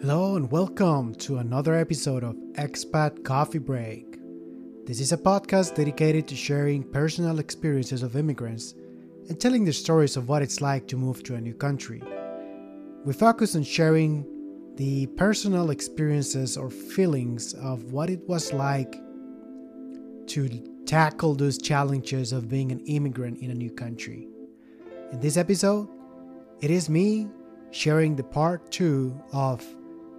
Hello and welcome to another episode of Expat Coffee Break. This is a podcast dedicated to sharing personal experiences of immigrants and telling the stories of what it's like to move to a new country. We focus on sharing the personal experiences or feelings of what it was like to tackle those challenges of being an immigrant in a new country. In this episode, it is me sharing the part two of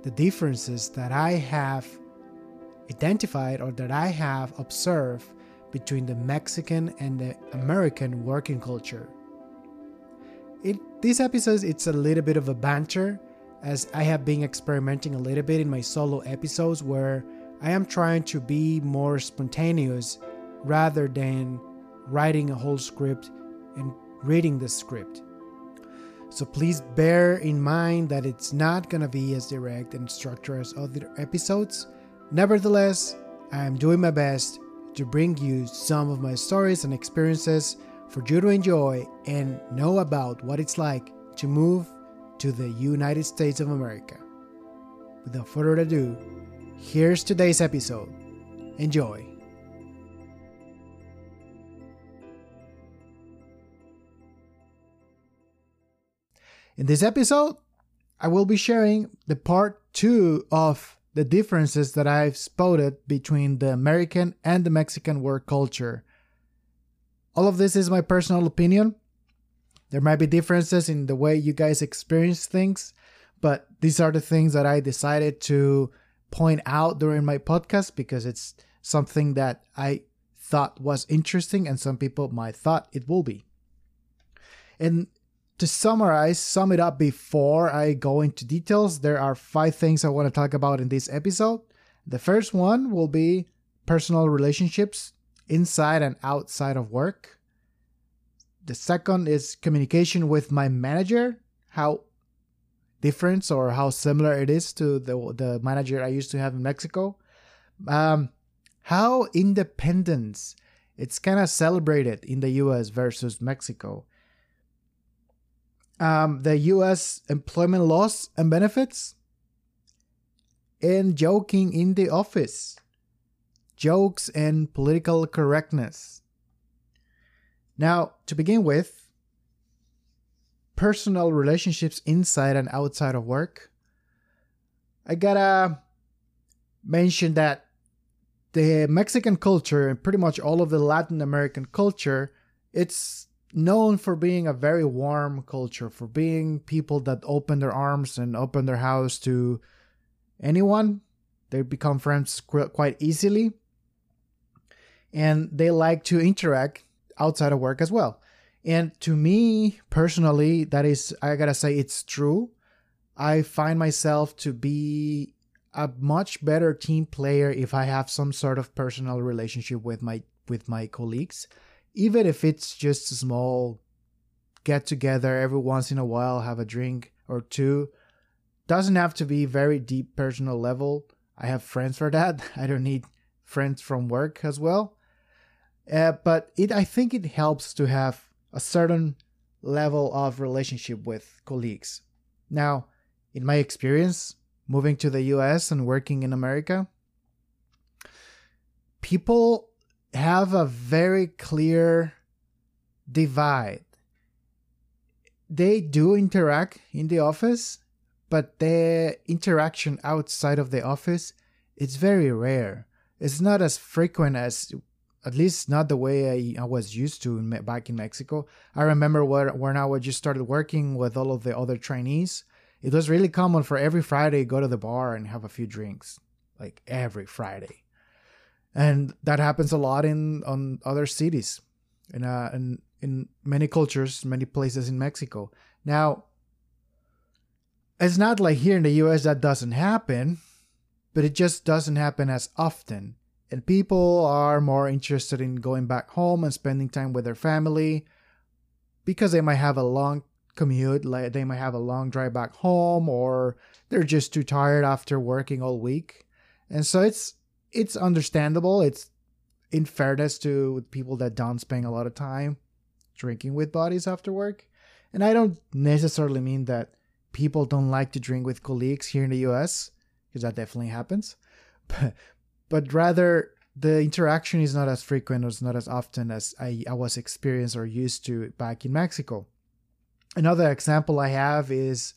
the differences that I have identified or that I have observed between the Mexican and the American working culture. In these episodes, it's a little bit of a banter as I have been experimenting a little bit in my solo episodes where I am trying to be more spontaneous rather than writing a whole script and reading the script. So please bear in mind that it's not gonna be as direct and structured as other episodes. Nevertheless, I am doing my best to bring you some of my stories and experiences for you to enjoy and know about what it's like to move to the United States of America. Without further ado, here's today's episode. Enjoy. In this episode, I will be sharing the part two of the differences that I've spotted between the American and the Mexican work culture. All of this is my personal opinion. There might be differences in the way you guys experience things, but these are the things that I decided to point out during my podcast because it's something that I thought was interesting and some people might thought it will be. And to summarize, sum it up before I go into details, there are five things I want to talk about in this episode. The first one will be personal relationships inside and outside of work. The second is communication with my manager, how different or how similar it is to the, the manager I used to have in Mexico. Um, how independence it's kind of celebrated in the US versus Mexico um, the U.S. employment laws and benefits, and joking in the office, jokes and political correctness. Now, to begin with, personal relationships inside and outside of work. I gotta mention that the Mexican culture and pretty much all of the Latin American culture, it's known for being a very warm culture, for being people that open their arms and open their house to anyone. They become friends quite easily. And they like to interact outside of work as well. And to me personally, that is, I gotta say, it's true. I find myself to be a much better team player if I have some sort of personal relationship with my with my colleagues even if it's just a small get together every once in a while, have a drink or two, doesn't have to be very deep personal level. I have friends for that. I don't need friends from work as well. Uh, but it, I think it helps to have a certain level of relationship with colleagues. Now, in my experience, moving to the US and working in America, people have a very clear divide. They do interact in the office, but their interaction outside of the office is very rare. It's not as frequent as, at least not the way I, I was used to in, back in Mexico. I remember where, when I just started working with all of the other trainees, it was really common for every Friday go to the bar and have a few drinks, like every Friday and that happens a lot in on other cities in uh, in in many cultures many places in mexico. Now it's not like here in the us that doesn't happen but it just doesn't happen as often. And people are more interested in going back home and spending time with their family because they might have a long commute like they might have a long drive back home or they're just too tired after working all week. And so it's it's understandable. It's in fairness to people that don't spend a lot of time drinking with bodies after work. And I don't necessarily mean that people don't like to drink with colleagues here in the US, because that definitely happens. But, but rather, the interaction is not as frequent or it's not as often as I, I was experienced or used to back in Mexico. Another example I have is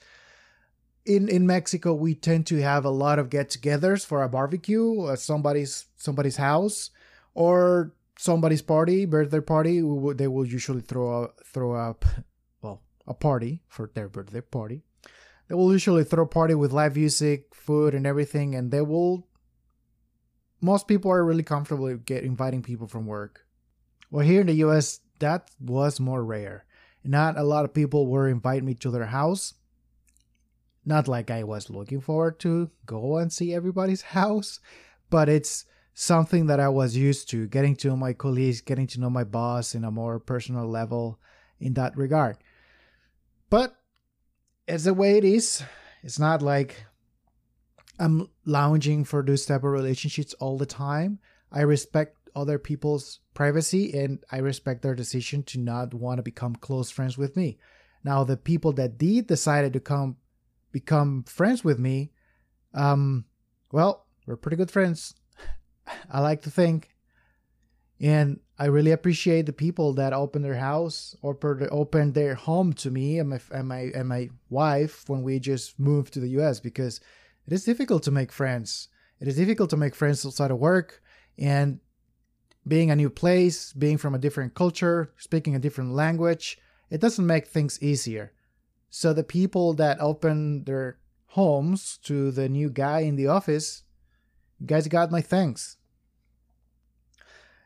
in in Mexico we tend to have a lot of get-togethers for a barbecue at somebody's somebody's house or somebody's party, birthday party. They will usually throw a, throw up well a party for their birthday party. They will usually throw a party with live music, food, and everything, and they will. Most people are really comfortable get inviting people from work. Well, here in the U.S., that was more rare. Not a lot of people were inviting me to their house not like I was looking forward to go and see everybody's house, but it's something that I was used to getting to know my colleagues, getting to know my boss in a more personal level in that regard. But it's the way it is. It's not like I'm lounging for those type of relationships all the time. I respect other people's privacy and I respect their decision to not want to become close friends with me. Now, the people that did decided to come become friends with me, um, well, we're pretty good friends. I like to think. And I really appreciate the people that open their house or open their home to me and my, and my and my wife when we just moved to the US because it is difficult to make friends. It is difficult to make friends outside of work and being a new place, being from a different culture, speaking a different language, it doesn't make things easier. So the people that open their homes to the new guy in the office, you guys got my thanks.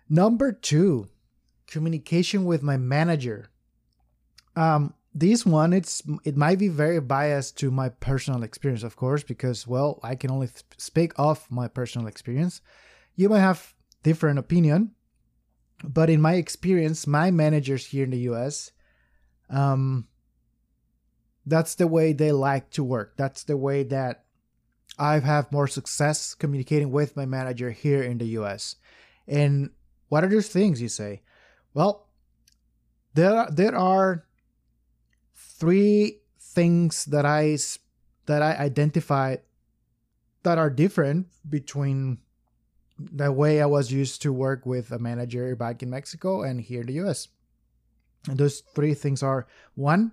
Number two, communication with my manager. Um, this one, it's it might be very biased to my personal experience, of course, because well, I can only speak of my personal experience. You might have different opinion, but in my experience, my managers here in the U.S. Um, that's the way they like to work. That's the way that I've had more success communicating with my manager here in the US. And what are those things you say? Well, there are, there are three things that I that I identified that are different between the way I was used to work with a manager back in Mexico and here in the US. And those three things are one,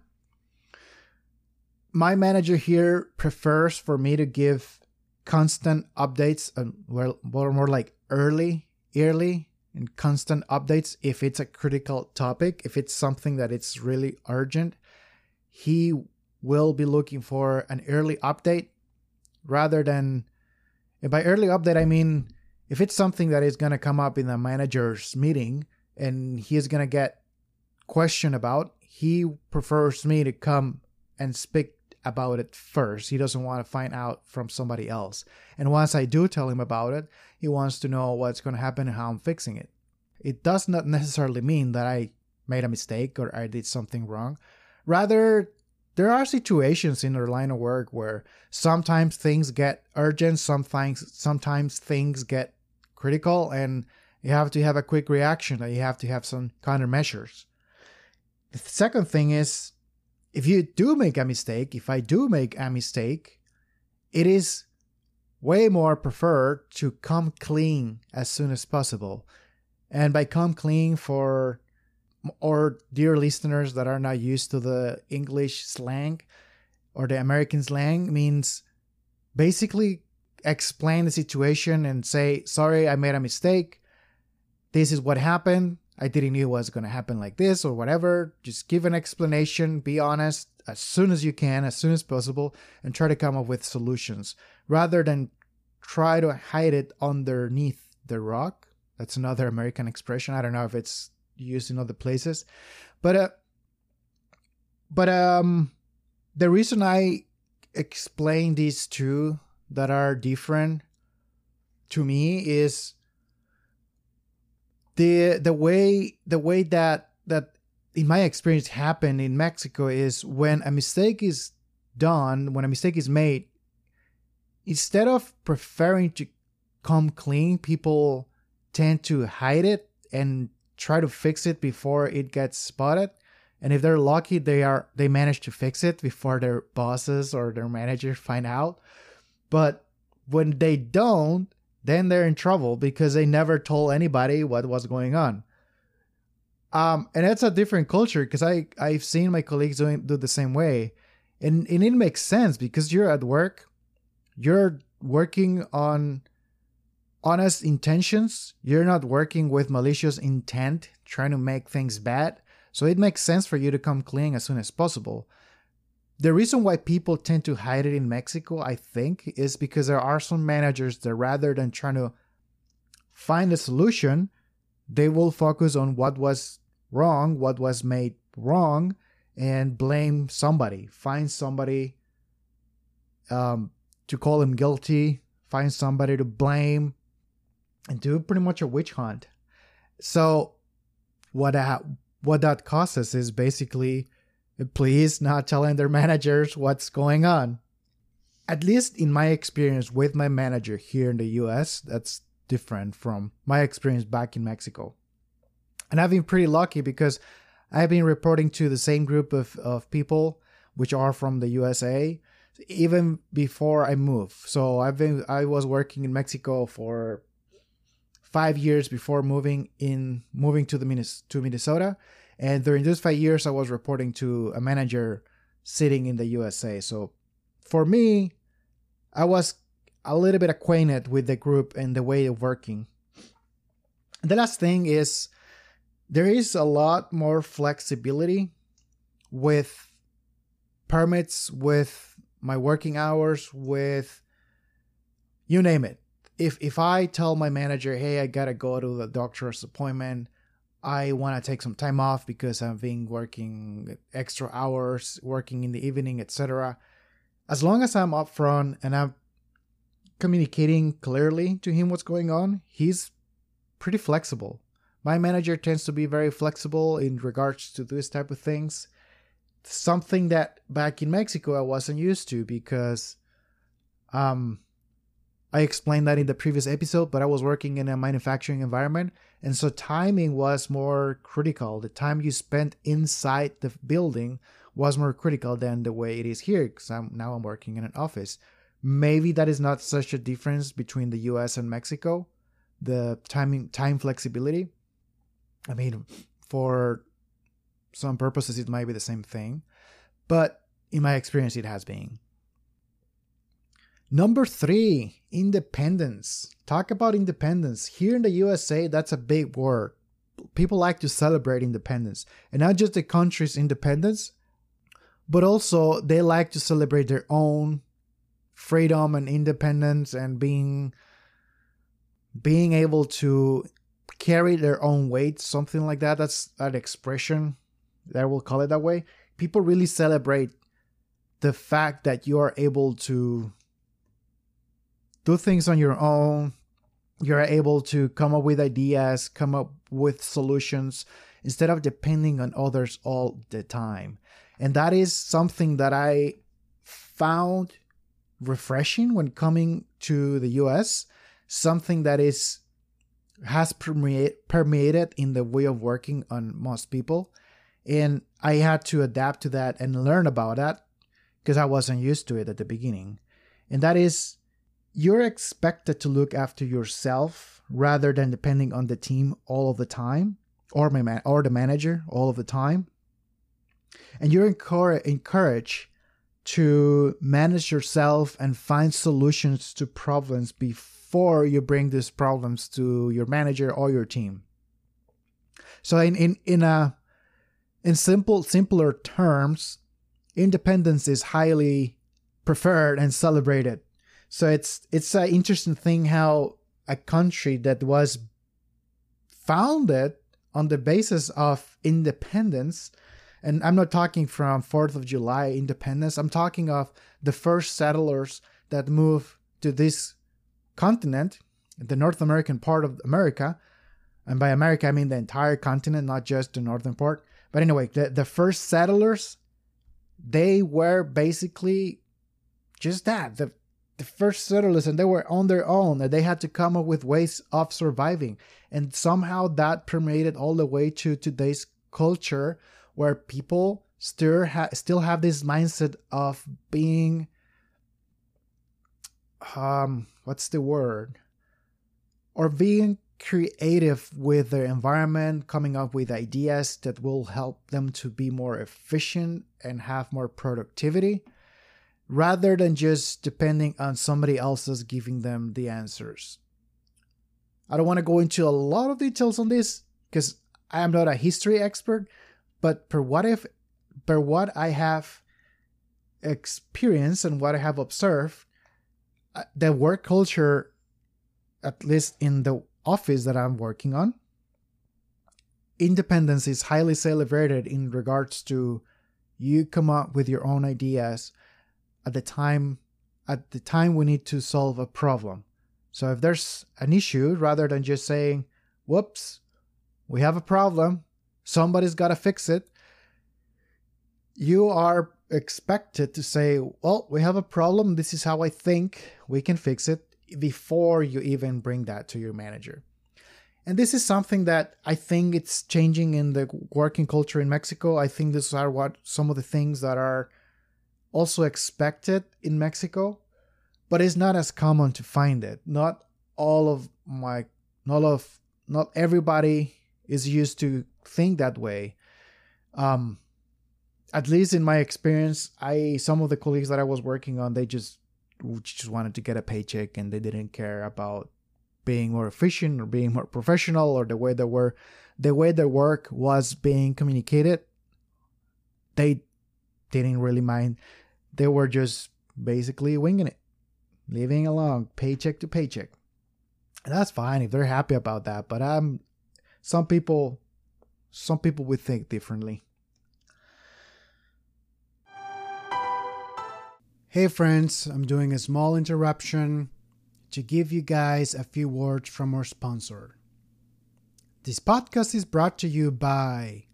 my manager here prefers for me to give constant updates and well more, more like early early and constant updates if it's a critical topic if it's something that it's really urgent. He will be looking for an early update rather than and by early update i mean if it's something that is going to come up in the manager's meeting and he is going to get questioned about he prefers me to come and speak about it first. He doesn't want to find out from somebody else. And once I do tell him about it, he wants to know what's going to happen and how I'm fixing it. It does not necessarily mean that I made a mistake or I did something wrong. Rather, there are situations in our line of work where sometimes things get urgent, sometimes sometimes things get critical and you have to have a quick reaction and you have to have some countermeasures. The second thing is if you do make a mistake, if I do make a mistake, it is way more preferred to come clean as soon as possible. And by come clean for or dear listeners that are not used to the English slang or the American slang means basically explain the situation and say, sorry, I made a mistake. This is what happened. I didn't know it was going to happen like this or whatever. Just give an explanation, be honest as soon as you can, as soon as possible, and try to come up with solutions rather than try to hide it underneath the rock. That's another American expression. I don't know if it's used in other places, but uh, but um, the reason I explain these two that are different to me is the the way the way that that in my experience happened in Mexico is when a mistake is done, when a mistake is made, instead of preferring to come clean, people tend to hide it and try to fix it before it gets spotted. and if they're lucky they are they manage to fix it before their bosses or their managers find out but when they don't then they're in trouble because they never told anybody what was going on um, and it's a different culture because I I've seen my colleagues doing do the same way, and and it makes sense because you're at work, you're working on honest intentions. You're not working with malicious intent, trying to make things bad. So it makes sense for you to come clean as soon as possible. The reason why people tend to hide it in Mexico, I think, is because there are some managers that rather than trying to find a solution, they will focus on what was wrong, what was made wrong, and blame somebody. Find somebody um, to call him guilty, find somebody to blame, and do pretty much a witch hunt. So, what that, what that causes is basically please not telling their managers what's going on. At least in my experience with my manager here in the US, that's different from my experience back in Mexico. And I've been pretty lucky because I've been reporting to the same group of, of people which are from the USA even before I moved. So I've been I was working in Mexico for five years before moving in moving to the to Minnesota, and during those five years I was reporting to a manager sitting in the USA. So for me, I was a little bit acquainted with the group and the way of working. the last thing is there is a lot more flexibility with permits, with my working hours, with you name it. If if I tell my manager, "Hey, I gotta go to the doctor's appointment," I want to take some time off because I've been working extra hours, working in the evening, etc. As long as I'm upfront and I'm communicating clearly to him what's going on, he's pretty flexible. My manager tends to be very flexible in regards to this type of things. Something that back in Mexico I wasn't used to because um I explained that in the previous episode, but I was working in a manufacturing environment and so timing was more critical. The time you spent inside the building was more critical than the way it is here because I'm now I'm working in an office. Maybe that is not such a difference between the US and Mexico, the timing time flexibility. I mean, for some purposes, it might be the same thing, but in my experience, it has been. Number three, independence. Talk about independence. Here in the USA, that's a big word. People like to celebrate independence, and not just the country's independence, but also they like to celebrate their own freedom and independence and being being able to carry their own weight, something like that. That's an expression that we'll call it that way. People really celebrate the fact that you are able to do things on your own. You're able to come up with ideas, come up with solutions instead of depending on others all the time. And that is something that I found refreshing when coming to the US. Something that is has permeated in the way of working on most people. And I had to adapt to that and learn about that because I wasn't used to it at the beginning. And that is, you're expected to look after yourself rather than depending on the team all of the time or my man or the manager all of the time. And you're encouraged to manage yourself and find solutions to problems before you bring these problems to your manager or your team. So in in in a in simple simpler terms, independence is highly preferred and celebrated. So it's it's an interesting thing how a country that was founded on the basis of independence and I'm not talking from 4th of July independence. I'm talking of the first settlers that moved to this continent, the North American part of America, and by America I mean the entire continent, not just the northern part. But anyway, the, the first settlers, they were basically just that. The the first settlers and they were on their own and they had to come up with ways of surviving. And somehow that permeated all the way to today's culture where people still ha- still have this mindset of being um what's the word or being creative with their environment coming up with ideas that will help them to be more efficient and have more productivity rather than just depending on somebody else's giving them the answers. I don't want to go into a lot of details on this because i am not a history expert but per what if per what i have experienced and what i have observed uh, the work culture, at least in the office that I'm working on, independence is highly celebrated in regards to you come up with your own ideas at the time at the time we need to solve a problem. So if there's an issue, rather than just saying, whoops, we have a problem, somebody's got to fix it, you are expected to say, well, we have a problem. This is how I think we can fix it before you even bring that to your manager. And this is something that I think it's changing in the working culture in Mexico. I think these are what some of the things that are also expected in Mexico, but it's not as common to find it. Not all of my not of not everybody is used to think that way. Um, at least in my experience, I some of the colleagues that I was working on, they just just wanted to get a paycheck and they didn't care about being more efficient or being more professional or the way they were the way their work was being communicated. They didn't really mind. They were just basically winging it, living along paycheck to paycheck. And that's fine if they're happy about that. But I'm some people some people would think differently. Hey friends, I'm doing a small interruption to give you guys a few words from our sponsor. This podcast is brought to you by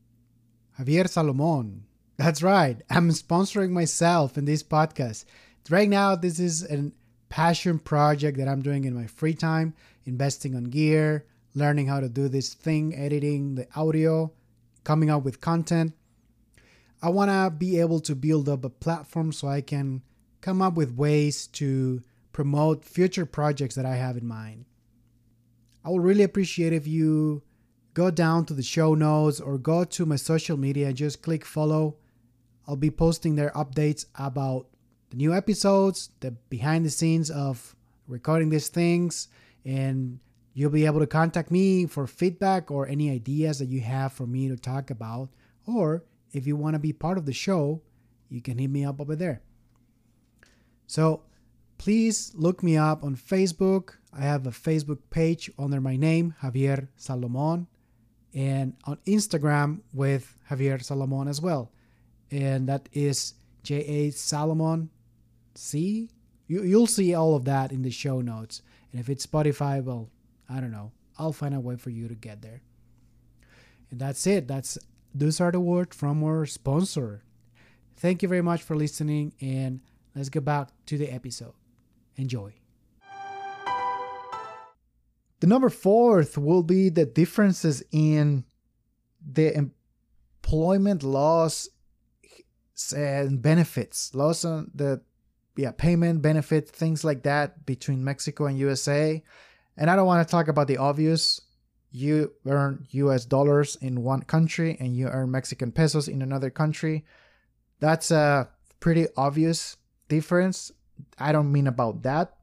Javier Salomon. That's right, I'm sponsoring myself in this podcast. Right now, this is a passion project that I'm doing in my free time, investing on gear, learning how to do this thing, editing the audio, coming up with content. I want to be able to build up a platform so I can come up with ways to promote future projects that I have in mind. I would really appreciate if you go down to the show notes or go to my social media and just click follow. I'll be posting their updates about the new episodes, the behind the scenes of recording these things, and you'll be able to contact me for feedback or any ideas that you have for me to talk about. Or if you want to be part of the show, you can hit me up over there. So please look me up on Facebook. I have a Facebook page under my name, Javier Salomon, and on Instagram with Javier Salomon as well. And that is J A Salomon C. You, you'll see all of that in the show notes. And if it's Spotify, well, I don't know. I'll find a way for you to get there. And that's it. That's those are the words from our sponsor. Thank you very much for listening and let's get back to the episode. Enjoy. The number fourth will be the differences in the employment laws and benefits, laws on the yeah payment benefit things like that between Mexico and USA. And I don't want to talk about the obvious. You earn US dollars in one country and you earn Mexican pesos in another country. That's a pretty obvious difference, I don't mean about that.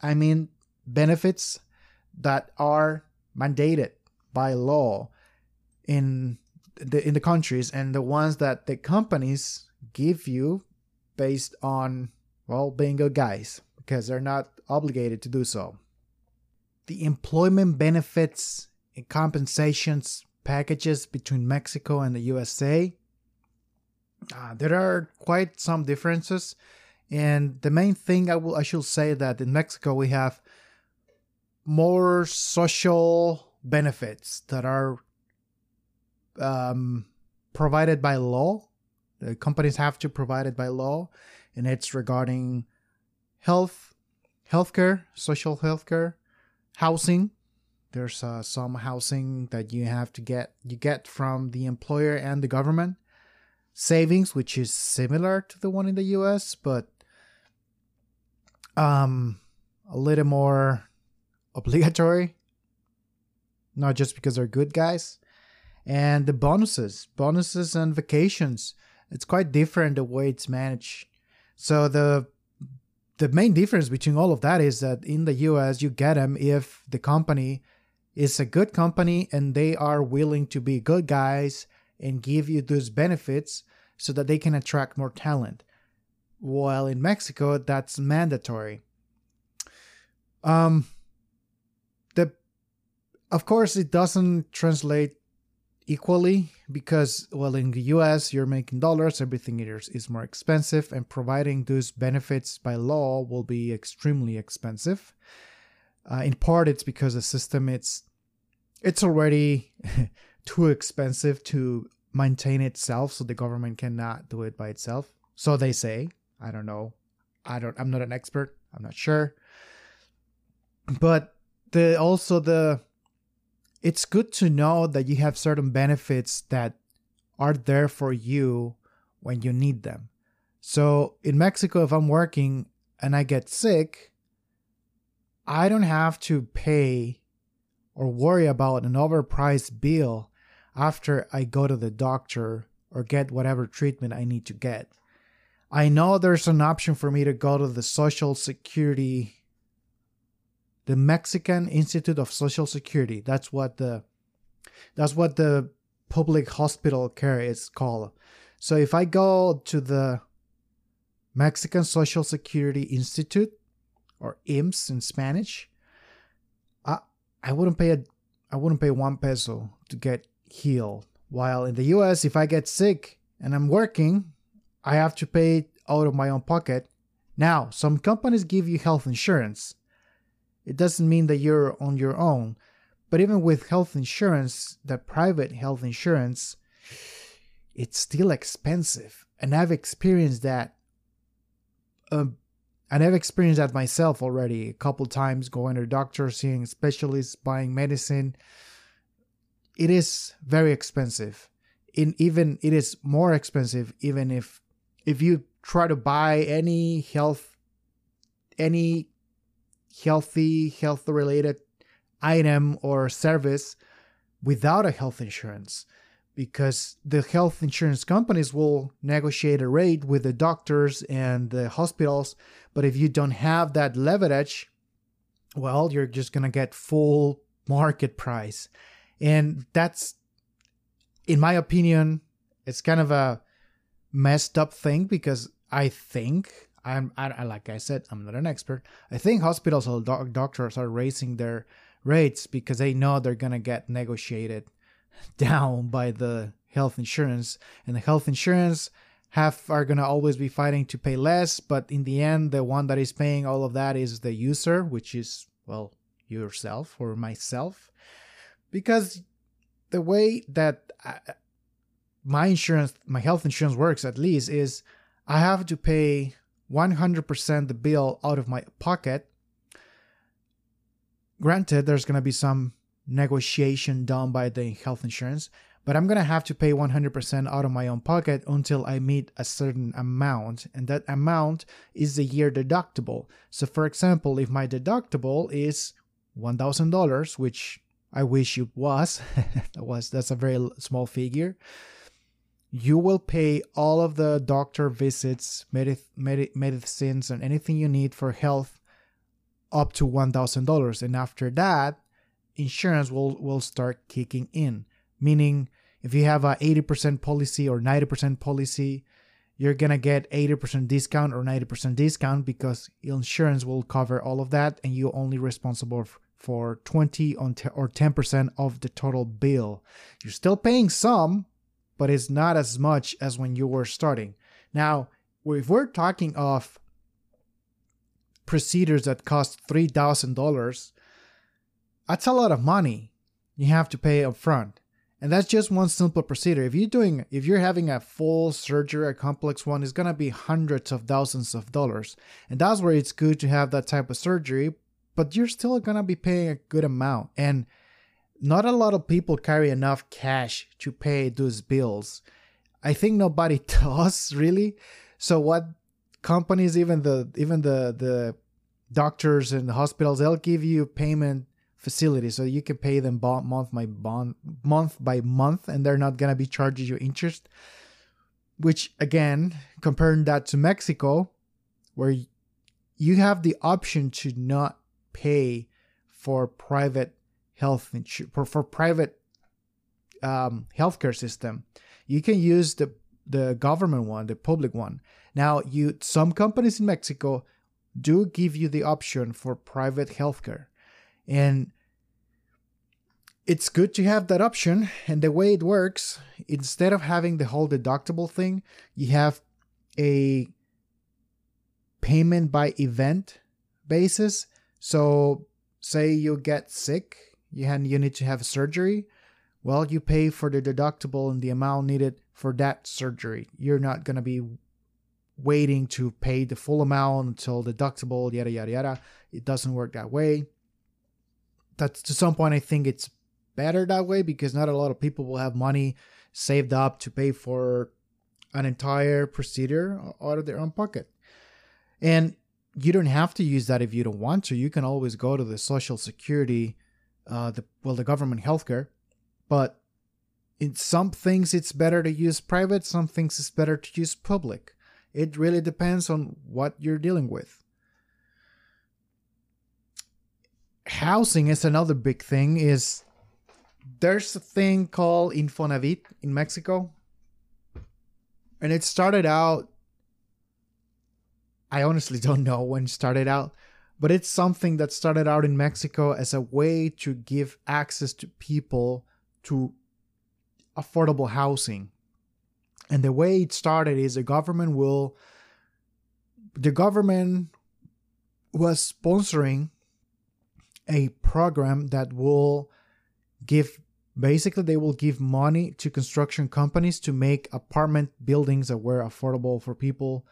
I mean benefits that are mandated by law in the in the countries and the ones that the companies give you based on well being good guys because they're not obligated to do so. The employment benefits and compensations packages between Mexico and the USA. Uh, there are quite some differences and the main thing I will I should say that in Mexico we have more social benefits that are um, provided by law. The companies have to provide it by law, and it's regarding health, healthcare, social healthcare, housing. There's uh, some housing that you have to get you get from the employer and the government, savings, which is similar to the one in the US, but um, a little more obligatory. Not just because they're good guys. And the bonuses, bonuses and vacations. It's quite different the way it's managed. So the the main difference between all of that is that in the US you get them if the company is a good company and they are willing to be good guys and give you those benefits so that they can attract more talent. While in Mexico that's mandatory. Um the of course it doesn't translate equally because well in the US you're making dollars everything is, is more expensive and providing those benefits by law will be extremely expensive. Uh, in part it's because the system it's it's already too expensive to maintain itself so the government cannot do it by itself. So they say i don't know. I don't i'm not an expert. I'm not sure. But the also the it's good to know that you have certain benefits that are there for you when you need them. So in Mexico, if I'm working and I get sick, I don't have to pay or worry about an overpriced bill after I go to the doctor or get whatever treatment I need to get. I know there's an option for me to go to the Social Security the Mexican Institute of Social Security. That's what the that's what the public hospital care is called. So if I go to the Mexican Social Security Institute or IMSS in Spanish, I I wouldn't pay a I wouldn't pay one peso to get healed. While in the US, if I get sick and I'm working, I have to pay out of my own pocket. Now, some companies give you health insurance. It doesn't mean that you're on your own. But even with health insurance, that private health insurance, it's still expensive. And I've experienced that. Um, and I've experienced that myself already a couple times going to the doctor, seeing specialists, buying medicine. It is very expensive. In even it is more expensive even if if you try to buy any health any healthy, health related item or service without a health insurance because the health insurance companies will negotiate a rate with the doctors and the hospitals. But if you don't have that leverage, well, you're just going to get full market price. And that's, in my opinion, it's kind of a messed up thing because I think I'm I, like I said, I'm not an expert. I think hospitals or doc- doctors are raising their rates because they know they're gonna get negotiated down by the health insurance, and the health insurance have are gonna always be fighting to pay less. But in the end, the one that is paying all of that is the user, which is well yourself or myself, because the way that I, my insurance, my health insurance works at least is I have to pay 100% the bill out of my pocket. Granted, there's going to be some negotiation done by the health insurance, but I'm going to have to pay 100% out of my own pocket until I meet a certain amount, and that amount is the year deductible. So, for example, if my deductible is $1,000, which I wish it was, that was that's a very small figure you will pay all of the doctor visits, medicines, medicines, and anything you need for health up to $1,000. And after that, insurance will, will start kicking in. Meaning, if you have a 80% policy or 90% policy, you're gonna get 80% discount or 90% discount because insurance will cover all of that and you're only responsible for 20 or 10% of the total bill. You're still paying some, but it's not as much as when you were starting. Now, if we're talking of procedures that cost $3,000, that's a lot of money you have to pay up front. And that's just one simple procedure. If you're doing if you're having a full surgery, a complex one, it's gonna be hundreds of thousands of dollars. And that's where it's good to have that type of surgery, but you're still gonna be paying a good amount. And not a lot of people carry enough cash to pay those bills. I think nobody does really. So what companies, even the even the the doctors and the hospitals, they'll give you payment facility so you can pay them bond, month by bond month by month, and they're not gonna be charging you interest. Which again, comparing that to Mexico, where you have the option to not pay for private health insurance for, for private um, healthcare system you can use the the government one, the public one. Now, you some companies in Mexico do give you the option for private healthcare. And it's good to have that option. And the way it works, instead of having the whole deductible thing, you have a payment by event basis. So, say you get sick, you, you need to have surgery. Well, you pay for the deductible and the amount needed for that surgery. You're not going to be waiting to pay the full amount until deductible, yada, yada, yada. It doesn't work that way. That's to some point, I think it's better that way because not a lot of people will have money saved up to pay for an entire procedure out of their own pocket. And you don't have to use that if you don't want to. You can always go to the Social Security, uh, the well, the government healthcare but in some things it's better to use private, some things it's better to use public. It really depends on what you're dealing with. Housing is another big thing is there's a thing called Infonavit in Mexico. And it started out I honestly don't know when it started out, but it's something that started out in Mexico as a way to give access to people to affordable housing. And the way it started is the government will the government was sponsoring a program that will give basically they will give money to construction companies to make apartment buildings that were affordable for people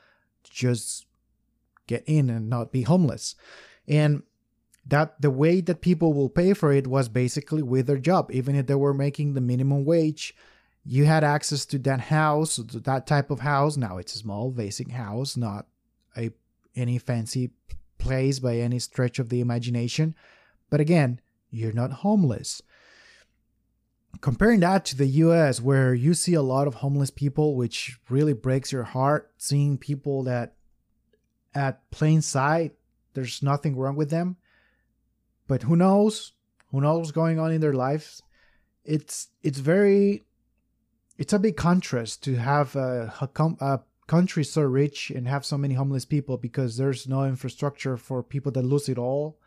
to just get in and not be homeless. And that the way that people will pay for it was basically with their job. Even if they were making the minimum wage you had access to that house that type of house. Now it's a small basic house not a any fancy place by any stretch of the imagination. But again you're not homeless. Comparing that to the US where you see a lot of homeless people which really breaks your heart seeing people that at plain sight there's nothing wrong with them but who knows? Who knows what's going on in their lives? It's it's very it's a big contrast to have a, a, a country so rich and have so many homeless people because there's no infrastructure for people that lose it all.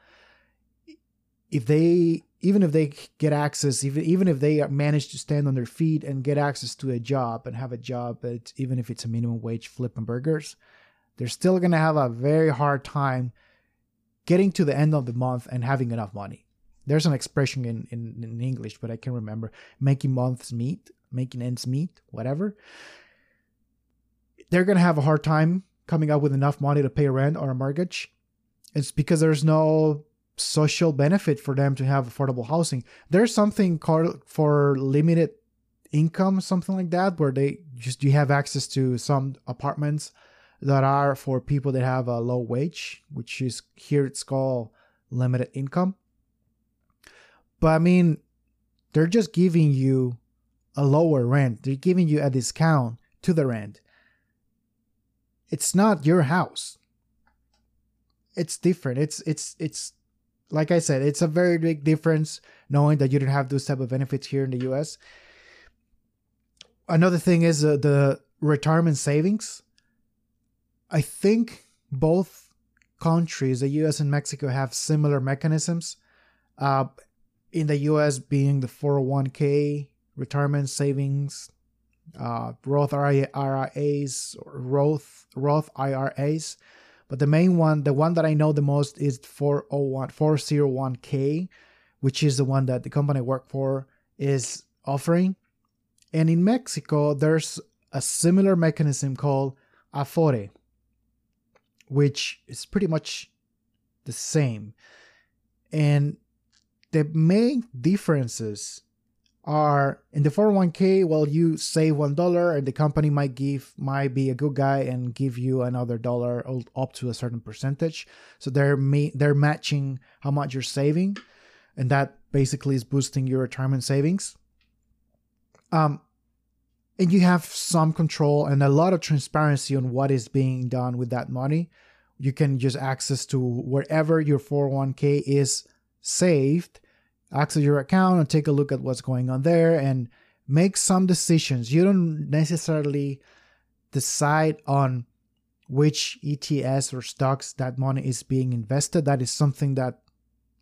If they even if they get access, even even if they manage to stand on their feet and get access to a job and have a job, but even if it's a minimum wage flipping burgers, they're still gonna have a very hard time getting to the end of the month and having enough money. There's an expression in, in, in English, but I can't remember. Making months meet, making ends meet, whatever. They're going to have a hard time coming up with enough money to pay rent or a mortgage. It's because there's no social benefit for them to have affordable housing. There's something called for limited income, something like that, where they just you have access to some apartments that are for people that have a low wage, which is here it's called limited income. But I mean, they're just giving you a lower rent, they're giving you a discount to the rent. It's not your house. It's different. It's it's it's like I said, it's a very big difference knowing that you don't have those type of benefits here in the US. Another thing is uh, the retirement savings I think both countries, the US and Mexico, have similar mechanisms. Uh, in the US, being the 401k, retirement savings, uh, Roth IRAs, Roth, Roth IRAs. But the main one, the one that I know the most is 401, 401k, which is the one that the company I work for is offering. And in Mexico, there's a similar mechanism called Afore which is pretty much the same. And the main differences are in the 401k well you save one dollar and the company might give might be a good guy and give you another dollar up to a certain percentage so they're ma- they're matching how much you're saving and that basically is boosting your retirement savings um and you have some control and a lot of transparency on what is being done with that money you can just access to wherever your 401k is saved access your account and take a look at what's going on there and make some decisions. You don't necessarily decide on which ETFs or stocks that money is being invested. That is something that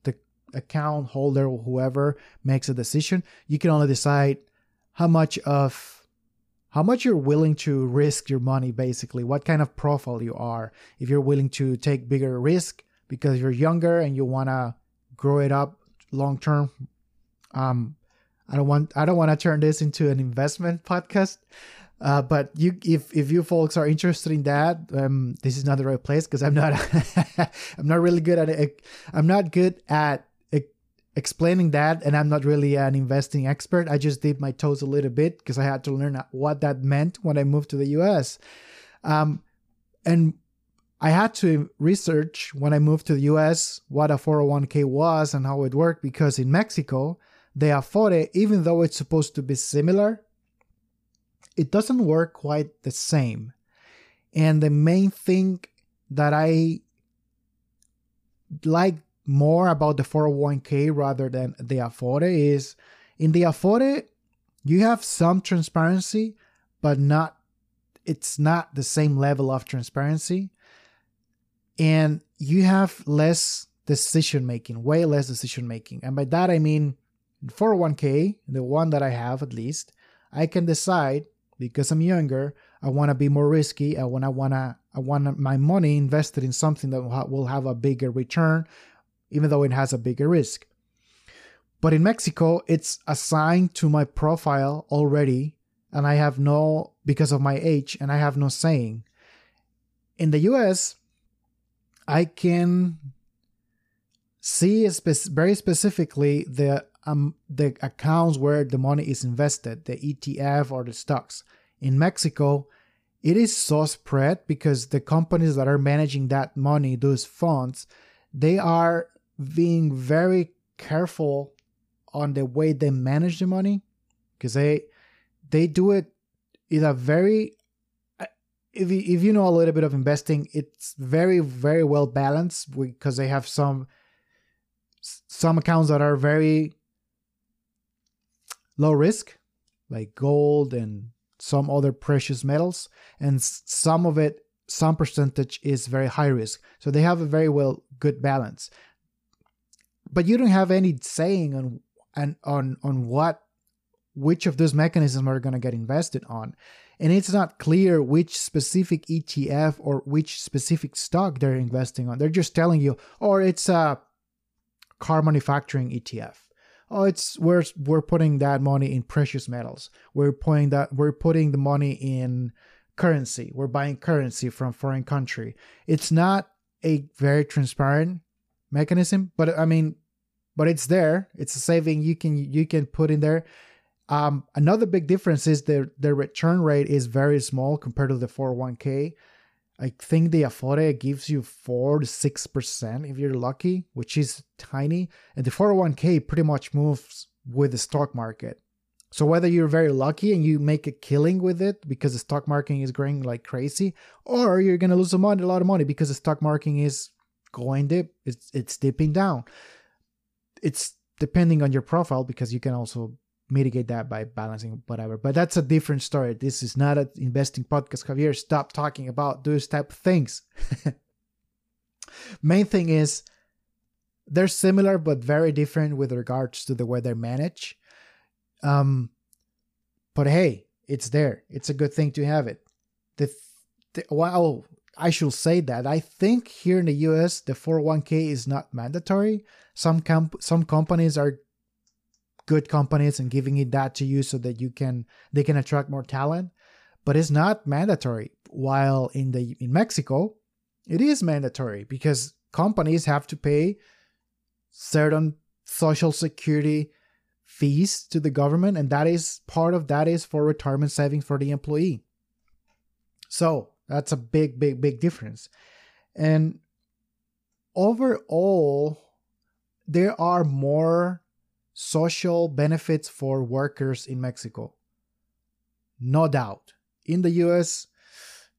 the account holder or whoever makes a decision. You can only decide how much of how much you're willing to risk your money basically what kind of profile you are if you're willing to take bigger risk because you're younger and you want to grow it up long term. Um, I don't want I don't want to turn this into an investment podcast. Uh, but you, if if you folks are interested in that, um, this is not the right place because I'm not I'm not really good at it. I'm not good at explaining that, and I'm not really an investing expert. I just did my toes a little bit because I had to learn what that meant when I moved to the U.S. Um, and I had to research when I moved to the US what a 401k was and how it worked because in Mexico, the Afore, even though it's supposed to be similar, it doesn't work quite the same. And the main thing that I like more about the 401k rather than the Afore is in the Afore, you have some transparency, but not it's not the same level of transparency and you have less decision making, way less decision making. And by that I mean 401k, the one that I have at least, I can decide because I'm younger, I want to be more risky. I want to want to I want my money invested in something that will have a bigger return even though it has a bigger risk. But in Mexico, it's assigned to my profile already and I have no because of my age and I have no saying. In the US, I can see spe- very specifically the um, the accounts where the money is invested, the ETF or the stocks. In Mexico, it is so spread because the companies that are managing that money, those funds, they are being very careful on the way they manage the money because they they do it in a very uh, if you, if you know a little bit of investing, it's very very well balanced because they have some some accounts that are very low risk, like gold and some other precious metals, and some of it, some percentage is very high risk. So they have a very well good balance. But you don't have any saying on and on on what which of those mechanisms are going to get invested on and it's not clear which specific ETF or which specific stock they're investing on. They're just telling you, or oh, it's a car manufacturing ETF. Oh, it's we're we're putting that money in precious metals. We're putting that we're putting the money in currency. We're buying currency from foreign country. It's not a very transparent mechanism, but I mean, but it's there. It's a saving you can you can put in there um, another big difference is the the return rate is very small compared to the 401k. I think the Afore gives you four to six percent if you're lucky, which is tiny, and the 401k pretty much moves with the stock market. So whether you're very lucky and you make a killing with it because the stock market is growing like crazy, or you're gonna lose a, money, a lot of money because the stock market is going dip, it's it's dipping down. It's depending on your profile because you can also mitigate that by balancing whatever. But that's a different story. This is not an investing podcast. Javier, stop talking about those type of things. Main thing is they're similar but very different with regards to the way they're managed. Um, but hey, it's there. It's a good thing to have it. The, the well, I should say that I think here in the US the 401k is not mandatory. Some comp- some companies are good companies and giving it that to you so that you can they can attract more talent but it's not mandatory while in the in mexico it is mandatory because companies have to pay certain social security fees to the government, and that is part of that is for retirement savings for the employee. So that's a big, big, big difference. And overall, there are more social benefits for workers in Mexico. No doubt. In the US,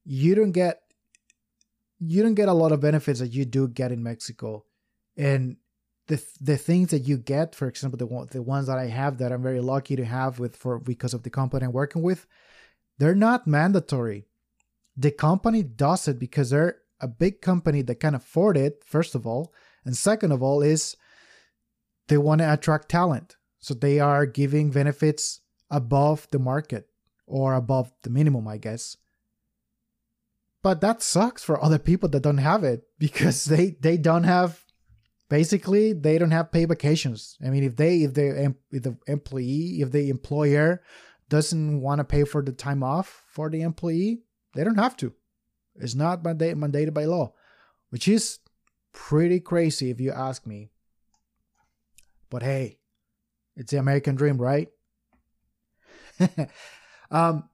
you don't get you don't get a lot of benefits that you do get in Mexico. And the the things that you get, for example, the the ones that I have that I'm very lucky to have with for because of the company I'm working with, they're not mandatory. The company does it because they're a big company that can afford it, first of all. And second of all, is they want to attract talent. So they are giving benefits above the market or above the minimum, I guess. But that sucks for other people that don't have it because they they don't have basically they don't have paid vacations. I mean, if they if they if the employee if the employer doesn't want to pay for the time off for the employee, they don't have to. It's not mandated by law, which is pretty crazy if you ask me. But hey, it's the American dream, right? um,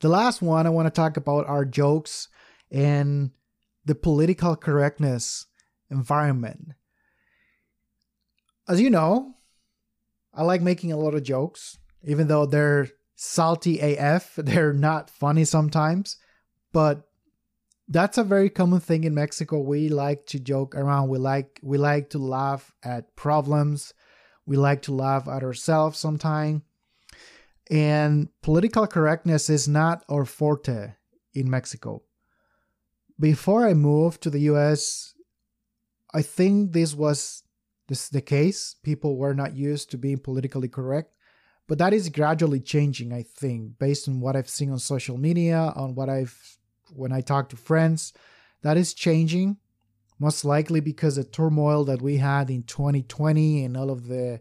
the last one I want to talk about are jokes and the political correctness environment. As you know, I like making a lot of jokes, even though they're salty AF, they're not funny sometimes but that's a very common thing in Mexico. We like to joke around. We like we like to laugh at problems. We like to laugh at ourselves sometimes. And political correctness is not our forte in Mexico. Before I moved to the US, I think this was this the case. People were not used to being politically correct. But that is gradually changing, I think, based on what I've seen on social media, on what I've when I talk to friends, that is changing. Most likely because the turmoil that we had in 2020 and all of the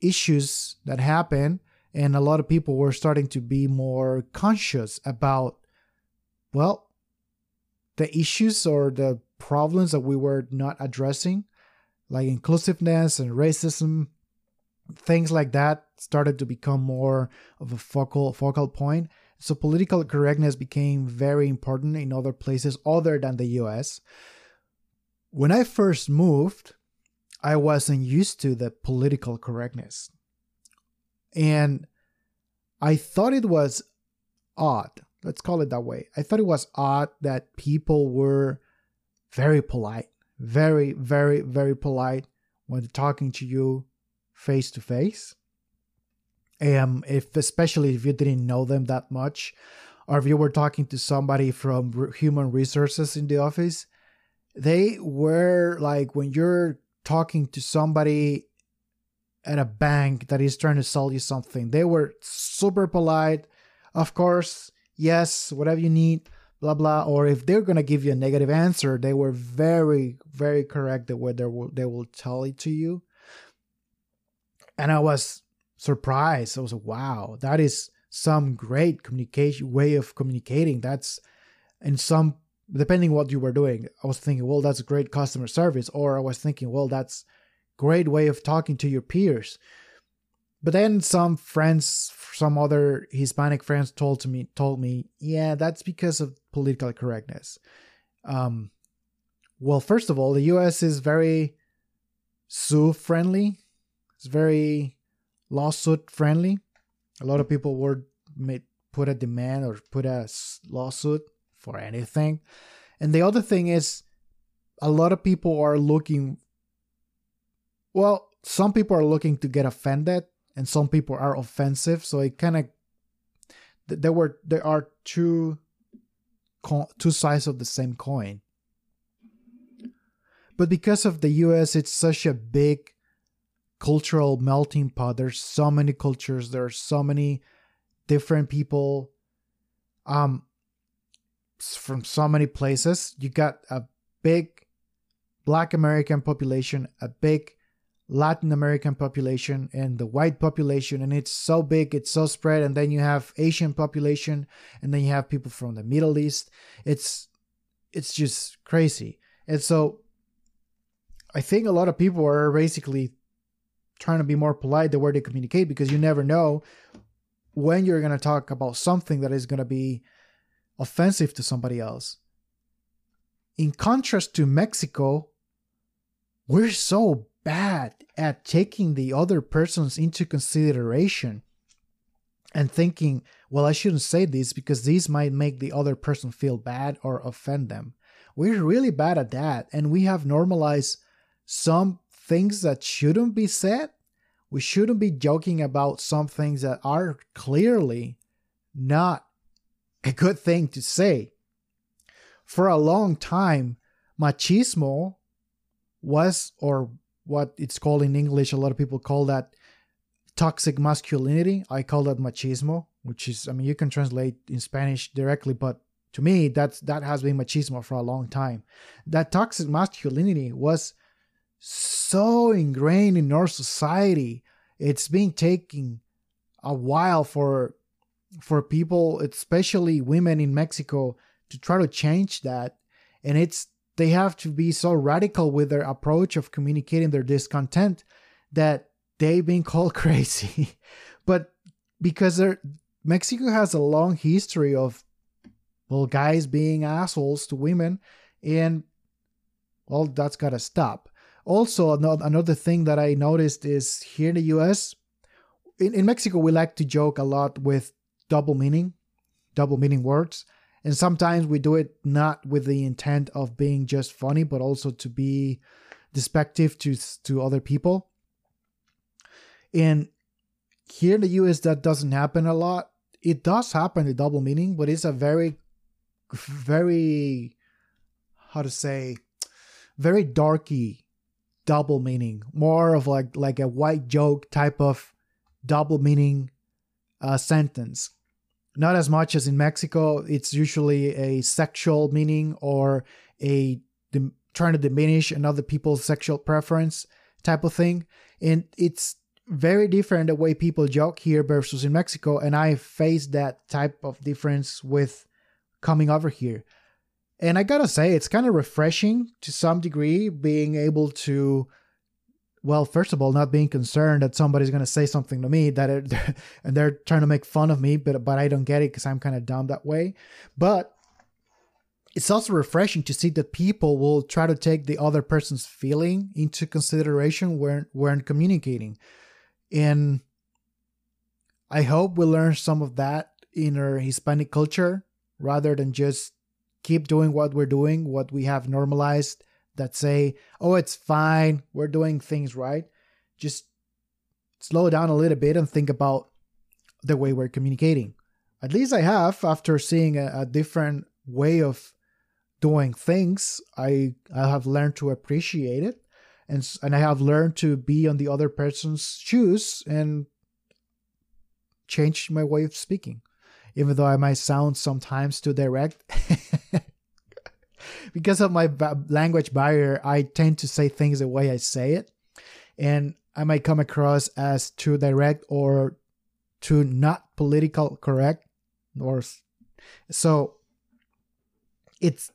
issues that happened, and a lot of people were starting to be more conscious about, well, the issues or the problems that we were not addressing, like inclusiveness and racism, things like that started to become more of a focal focal point so political correctness became very important in other places other than the US. When I first moved, I wasn't used to the political correctness. And I thought it was odd. Let's call it that way. I thought it was odd that people were very polite, very, very, very polite when talking to you face to face um, if especially if you didn't know them that much, or if you were talking to somebody from human resources in the office, they were like when you're talking to somebody at a bank that is trying to sell you something, they were super polite. Of course, yes, whatever you need, blah blah. Or if they're gonna give you a negative answer, they were very very correct the way they will they will tell it to you. And I was surprised. I was like, wow, that is some great communication way of communicating. That's in some depending what you were doing. I was thinking, well, that's great customer service, or I was thinking, well, that's great way of talking to your peers. But then some friends, some other Hispanic friends told to me told me, yeah, that's because of political correctness. Um, well, first of all, the U.S. is very sue friendly. It's very lawsuit friendly. A lot of people would put a demand or put a lawsuit for anything. And the other thing is, a lot of people are looking. Well, some people are looking to get offended, and some people are offensive. So it kind of there were there are two two sides of the same coin. But because of the US, it's such a big cultural melting pot. There's so many cultures. There are so many different people um from so many places. You got a big black American population, a big Latin American population and the white population and it's so big, it's so spread and then you have Asian population and then you have people from the Middle East. It's it's just crazy. And so I think a lot of people are basically trying to be more polite the way they communicate because you never know when you're going to talk about something that is going to be offensive to somebody else. In contrast to Mexico, we're so bad at taking the other persons into consideration and thinking, well, I shouldn't say this because this might make the other person feel bad or offend them. We're really bad at that, and we have normalized some things that shouldn't be said. We shouldn't be joking about some things that are clearly not a good thing to say. For a long time, machismo was, or what it's called in English, a lot of people call that toxic masculinity. I call that machismo, which is, I mean, you can translate in Spanish directly, but to me, that's that has been machismo for a long time. That toxic masculinity was so ingrained in our society. It's been taking a while for for people, especially women in Mexico, to try to change that. And it's they have to be so radical with their approach of communicating their discontent that they've been called crazy. but because they're Mexico has a long history of well guys being assholes to women and well that's got to stop. Also another thing that I noticed is here in the US in, in Mexico we like to joke a lot with double meaning, double meaning words. And sometimes we do it not with the intent of being just funny, but also to be despective to to other people. And here in the US, that doesn't happen a lot. It does happen, the double meaning, but it's a very, very, how to say, very darky double meaning. More of like like a white joke type of double meaning uh, sentence not as much as in Mexico. It's usually a sexual meaning or a trying to diminish another people's sexual preference type of thing. And it's very different the way people joke here versus in Mexico. And I faced that type of difference with coming over here. And I gotta say, it's kind of refreshing to some degree being able to well, first of all, not being concerned that somebody's to say something to me that it, and they're trying to make fun of me, but but I don't get it because I'm kind of dumb that way. But it's also refreshing to see that people will try to take the other person's feeling into consideration when when communicating, and I hope we learn some of that in our Hispanic culture rather than just keep doing what we're doing, what we have normalized that say, oh, it's fine, we're doing things right. Just slow down a little bit and think about the way we're communicating. At least I have after seeing a, a different way of doing things. I I have learned to appreciate it, and and I have learned to be on the other person's shoes and change my way of speaking, even though I might sound sometimes too direct. because of my language barrier, I tend to say things the way I say it, and I might come across as too direct or too not political correct, or so. It's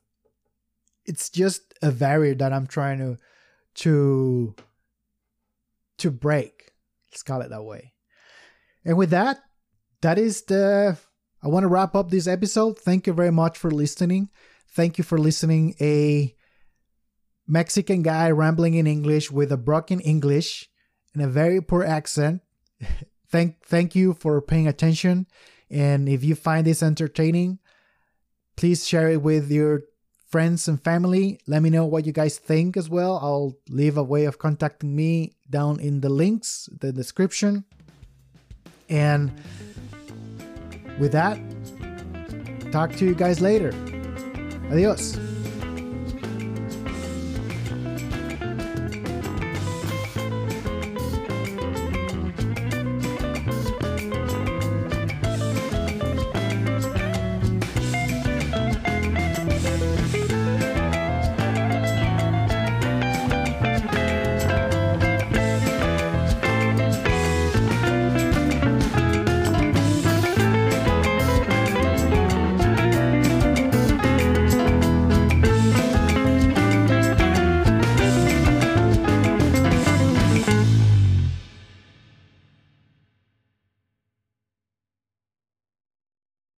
it's just a barrier that I'm trying to to to break. Let's call it that way. And with that, that is the I want to wrap up this episode. Thank you very much for listening. Thank you for listening. A Mexican guy rambling in English with a broken English and a very poor accent. thank thank you for paying attention. And if you find this entertaining, please share it with your friends and family. Let me know what you guys think as well. I'll leave a way of contacting me down in the links, the description. And with that, talk to you guys later. Adiós.